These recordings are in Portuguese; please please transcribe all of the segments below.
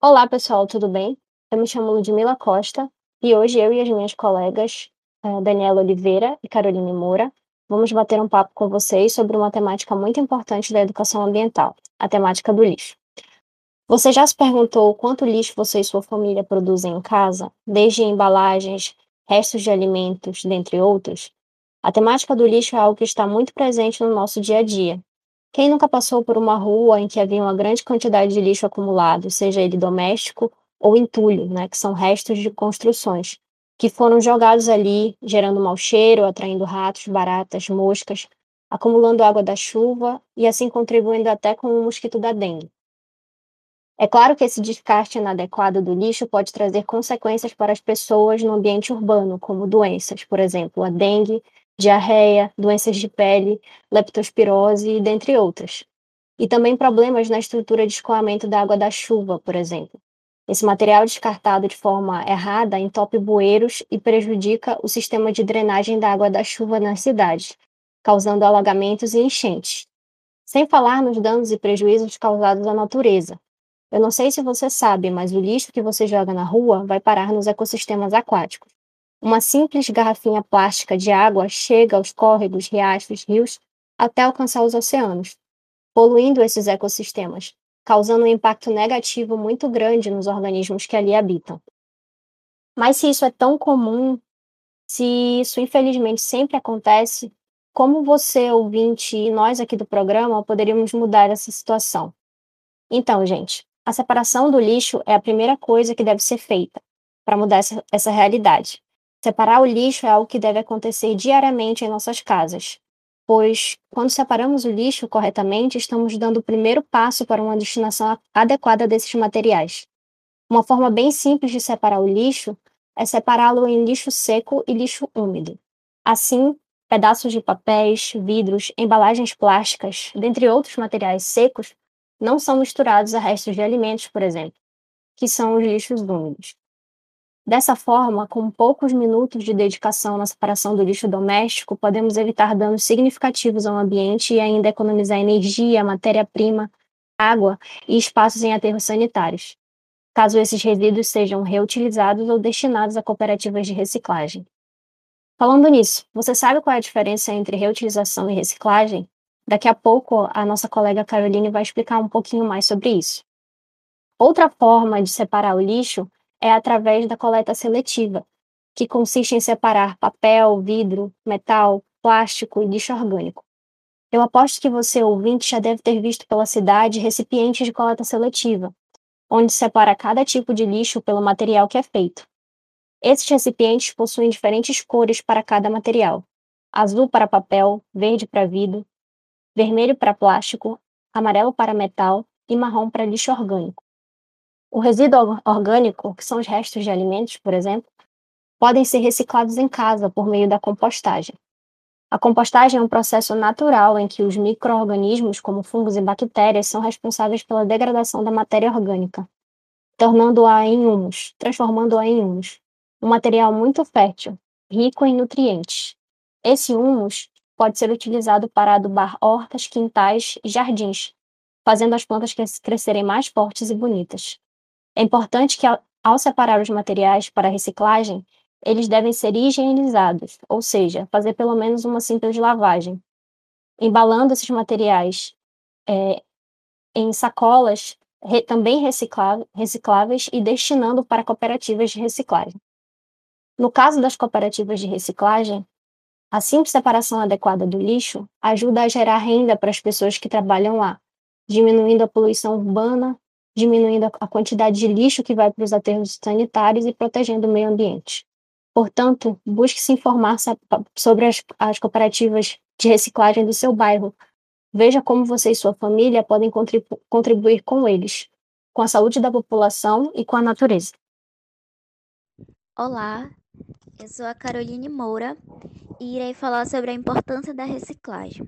Olá, pessoal, tudo bem? Eu me chamo Ludmila Costa e hoje eu e as minhas colegas, eh, Daniela Oliveira e Caroline Moura, vamos bater um papo com vocês sobre uma temática muito importante da educação ambiental, a temática do lixo. Você já se perguntou quanto lixo você e sua família produzem em casa, desde embalagens, restos de alimentos, dentre outros? A temática do lixo é algo que está muito presente no nosso dia a dia. Quem nunca passou por uma rua em que havia uma grande quantidade de lixo acumulado, seja ele doméstico ou entulho, né, que são restos de construções, que foram jogados ali, gerando mau cheiro, atraindo ratos, baratas, moscas, acumulando água da chuva e assim contribuindo até com o mosquito da dengue. É claro que esse descarte inadequado do lixo pode trazer consequências para as pessoas no ambiente urbano, como doenças, por exemplo, a dengue, diarreia, doenças de pele, leptospirose, dentre outras. E também problemas na estrutura de escoamento da água da chuva, por exemplo. Esse material descartado de forma errada entope bueiros e prejudica o sistema de drenagem da água da chuva nas cidades, causando alagamentos e enchentes. Sem falar nos danos e prejuízos causados à natureza, eu não sei se você sabe, mas o lixo que você joga na rua vai parar nos ecossistemas aquáticos. Uma simples garrafinha plástica de água chega aos córregos, riachos, rios, até alcançar os oceanos, poluindo esses ecossistemas, causando um impacto negativo muito grande nos organismos que ali habitam. Mas se isso é tão comum, se isso infelizmente sempre acontece, como você, ouvinte, e nós aqui do programa poderíamos mudar essa situação? Então, gente, a separação do lixo é a primeira coisa que deve ser feita para mudar essa, essa realidade. Separar o lixo é algo que deve acontecer diariamente em nossas casas, pois quando separamos o lixo corretamente, estamos dando o primeiro passo para uma destinação adequada desses materiais. Uma forma bem simples de separar o lixo é separá-lo em lixo seco e lixo úmido. Assim, pedaços de papéis, vidros, embalagens plásticas, dentre outros materiais secos, não são misturados a restos de alimentos, por exemplo, que são os lixos úmidos. Dessa forma, com poucos minutos de dedicação na separação do lixo doméstico, podemos evitar danos significativos ao ambiente e ainda economizar energia, matéria-prima, água e espaços em aterros sanitários, caso esses resíduos sejam reutilizados ou destinados a cooperativas de reciclagem. Falando nisso, você sabe qual é a diferença entre reutilização e reciclagem? Daqui a pouco, a nossa colega Caroline vai explicar um pouquinho mais sobre isso. Outra forma de separar o lixo é através da coleta seletiva, que consiste em separar papel, vidro, metal, plástico e lixo orgânico. Eu aposto que você, ouvinte, já deve ter visto pela cidade recipientes de coleta seletiva, onde separa cada tipo de lixo pelo material que é feito. Esses recipientes possuem diferentes cores para cada material: azul para papel, verde para vidro, vermelho para plástico, amarelo para metal e marrom para lixo orgânico. O resíduo orgânico, que são os restos de alimentos, por exemplo, podem ser reciclados em casa por meio da compostagem. A compostagem é um processo natural em que os microorganismos, como fungos e bactérias, são responsáveis pela degradação da matéria orgânica, tornando-a em humus, transformando-a em humus, um material muito fértil, rico em nutrientes. Esse humus pode ser utilizado para adubar hortas, quintais e jardins, fazendo as plantas crescerem mais fortes e bonitas. É importante que, ao separar os materiais para reciclagem, eles devem ser higienizados, ou seja, fazer pelo menos uma simples lavagem. Embalando esses materiais é, em sacolas re, também recicláveis e destinando para cooperativas de reciclagem. No caso das cooperativas de reciclagem, a simples separação adequada do lixo ajuda a gerar renda para as pessoas que trabalham lá, diminuindo a poluição urbana, diminuindo a quantidade de lixo que vai para os aterros sanitários e protegendo o meio ambiente. Portanto, busque se informar sobre as, as cooperativas de reciclagem do seu bairro. Veja como você e sua família podem contribu contribuir com eles, com a saúde da população e com a natureza. Olá, eu sou a Caroline Moura e irei falar sobre a importância da reciclagem.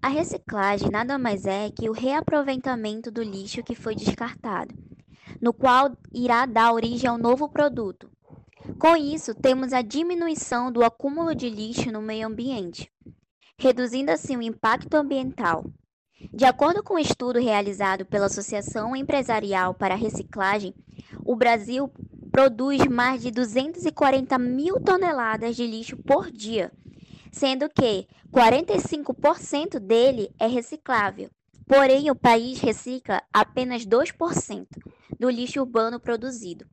A reciclagem nada mais é que o reaproveitamento do lixo que foi descartado, no qual irá dar origem a um novo produto. Com isso, temos a diminuição do acúmulo de lixo no meio ambiente, reduzindo assim o impacto ambiental. De acordo com um estudo realizado pela Associação Empresarial para a Reciclagem, o Brasil produz mais de 240 mil toneladas de lixo por dia, sendo que 45% dele é reciclável. Porém, o país recicla apenas 2% do lixo urbano produzido.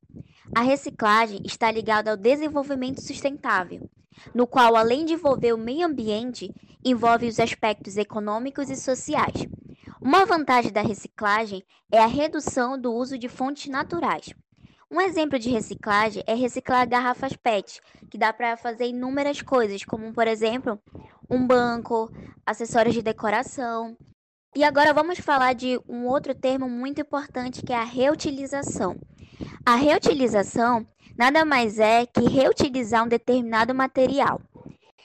A reciclagem está ligada ao desenvolvimento sustentável, no qual, além de envolver o meio ambiente, envolve os aspectos econômicos e sociais. Uma vantagem da reciclagem é a redução do uso de fontes naturais. Um exemplo de reciclagem é reciclar garrafas PET, que dá para fazer inúmeras coisas, como por exemplo, um banco, acessórios de decoração. E agora vamos falar de um outro termo muito importante que é a reutilização. A reutilização nada mais é que reutilizar um determinado material.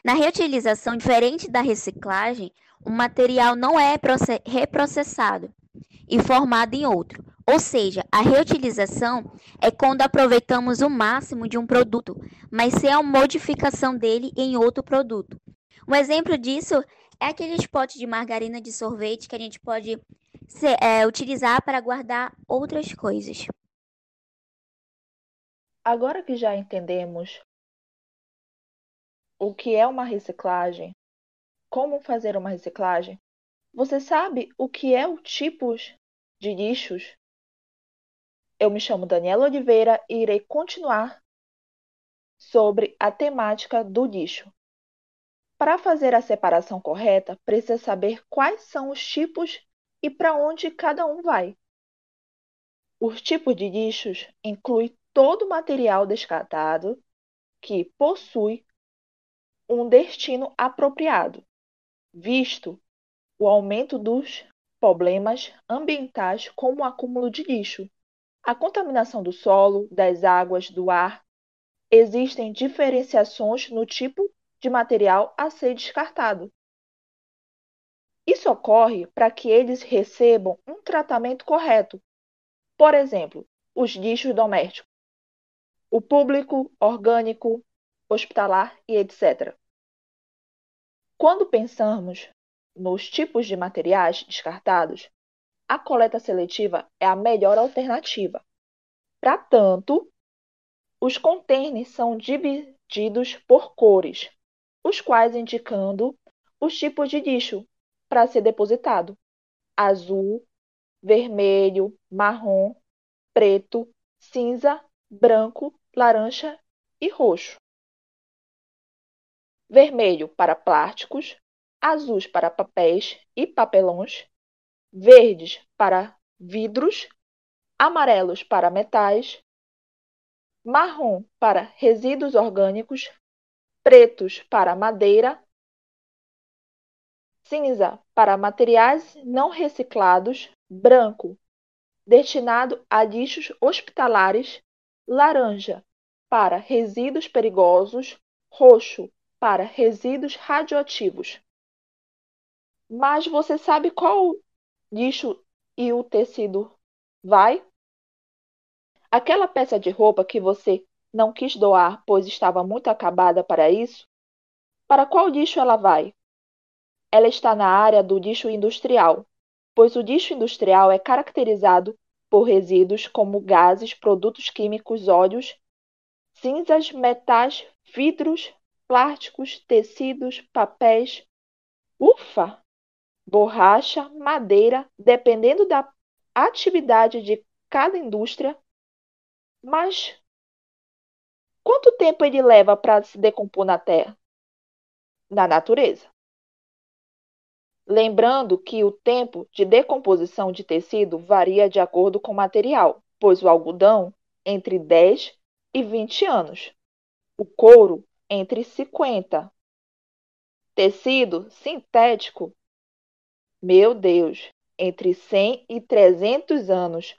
Na reutilização, diferente da reciclagem, o material não é reprocessado e formado em outro. Ou seja, a reutilização é quando aproveitamos o máximo de um produto, mas sem a modificação dele em outro produto. Um exemplo disso é aqueles potes de margarina de sorvete que a gente pode é, utilizar para guardar outras coisas. Agora que já entendemos o que é uma reciclagem, como fazer uma reciclagem, você sabe o que é o tipos de lixos? Eu me chamo Daniela Oliveira e irei continuar sobre a temática do lixo. Para fazer a separação correta, precisa saber quais são os tipos e para onde cada um vai. Os tipos de lixos incluem todo material descartado que possui um destino apropriado, visto o aumento dos problemas ambientais como o acúmulo de lixo, a contaminação do solo, das águas, do ar. Existem diferenciações no tipo de material a ser descartado. Isso ocorre para que eles recebam um tratamento correto. Por exemplo, os lixos domésticos, o público, orgânico, hospitalar e etc. Quando pensamos nos tipos de materiais descartados, a coleta seletiva é a melhor alternativa. Para tanto, os containers são divididos por cores, os quais indicando os tipos de lixo para ser depositado: azul, vermelho, marrom, preto, cinza, branco, laranja e roxo. Vermelho para plásticos, azuis para papéis e papelões, verdes para vidros, amarelos para metais, marrom para resíduos orgânicos, pretos para madeira, cinza para materiais não reciclados, branco destinado a lixos hospitalares, laranja para resíduos perigosos, roxo para resíduos radioativos. Mas você sabe qual lixo e o tecido vai? Aquela peça de roupa que você não quis doar, pois estava muito acabada para isso? Para qual lixo ela vai? Ela está na área do lixo industrial, pois o lixo industrial é caracterizado por resíduos como gases, produtos químicos, óleos, cinzas, metais, vidros, plásticos, tecidos, papéis. Ufa! Borracha, madeira, dependendo da atividade de cada indústria. Mas quanto tempo ele leva para se decompor na terra? Na natureza. Lembrando que o tempo de decomposição de tecido varia de acordo com o material, pois o algodão entre 10 e 20 anos, o couro entre 50, tecido sintético meu Deus, entre 100 e 300 anos.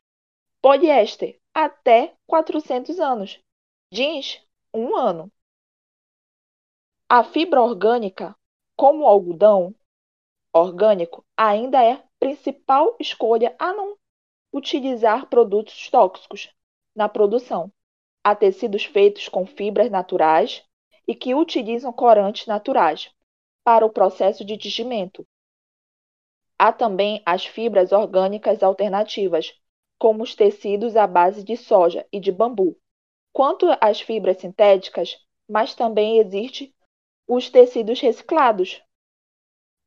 Poliéster, até 400 anos. Jeans, um ano. A fibra orgânica, como o algodão orgânico, ainda é principal escolha a não utilizar produtos tóxicos na produção. Há tecidos feitos com fibras naturais e que utilizam corantes naturais para o processo de tingimento, Há também as fibras orgânicas alternativas, como os tecidos à base de soja e de bambu. Quanto às fibras sintéticas, mas também existe os tecidos reciclados.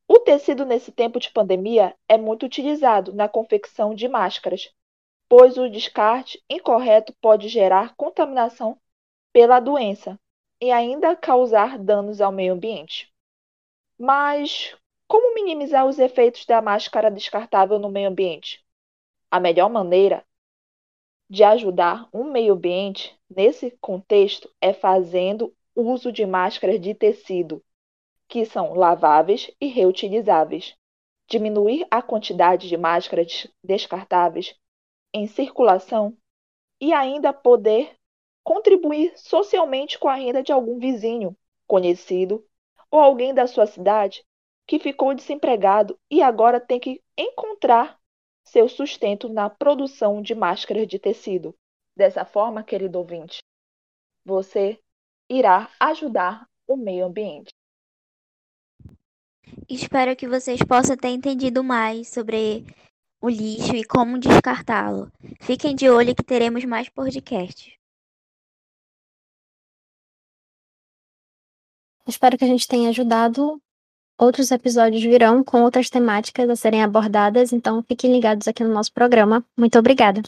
O tecido nesse tempo de pandemia é muito utilizado na confecção de máscaras, pois o descarte incorreto pode gerar contaminação pela doença e ainda causar danos ao meio ambiente. Mas como minimizar os efeitos da máscara descartável no meio ambiente? A melhor maneira de ajudar o meio ambiente nesse contexto é fazendo uso de máscaras de tecido, que são laváveis e reutilizáveis. Diminuir a quantidade de máscaras descartáveis em circulação e ainda poder contribuir socialmente com a renda de algum vizinho, conhecido ou alguém da sua cidade que ficou desempregado e agora tem que encontrar seu sustento na produção de máscaras de tecido. Dessa forma, querido ouvinte, você irá ajudar o meio ambiente. Espero que vocês possam ter entendido mais sobre o lixo e como descartá-lo. Fiquem de olho que teremos mais podcasts. Espero que a gente tenha ajudado Outros episódios virão com outras temáticas a serem abordadas, então fiquem ligados aqui no nosso programa. Muito obrigada!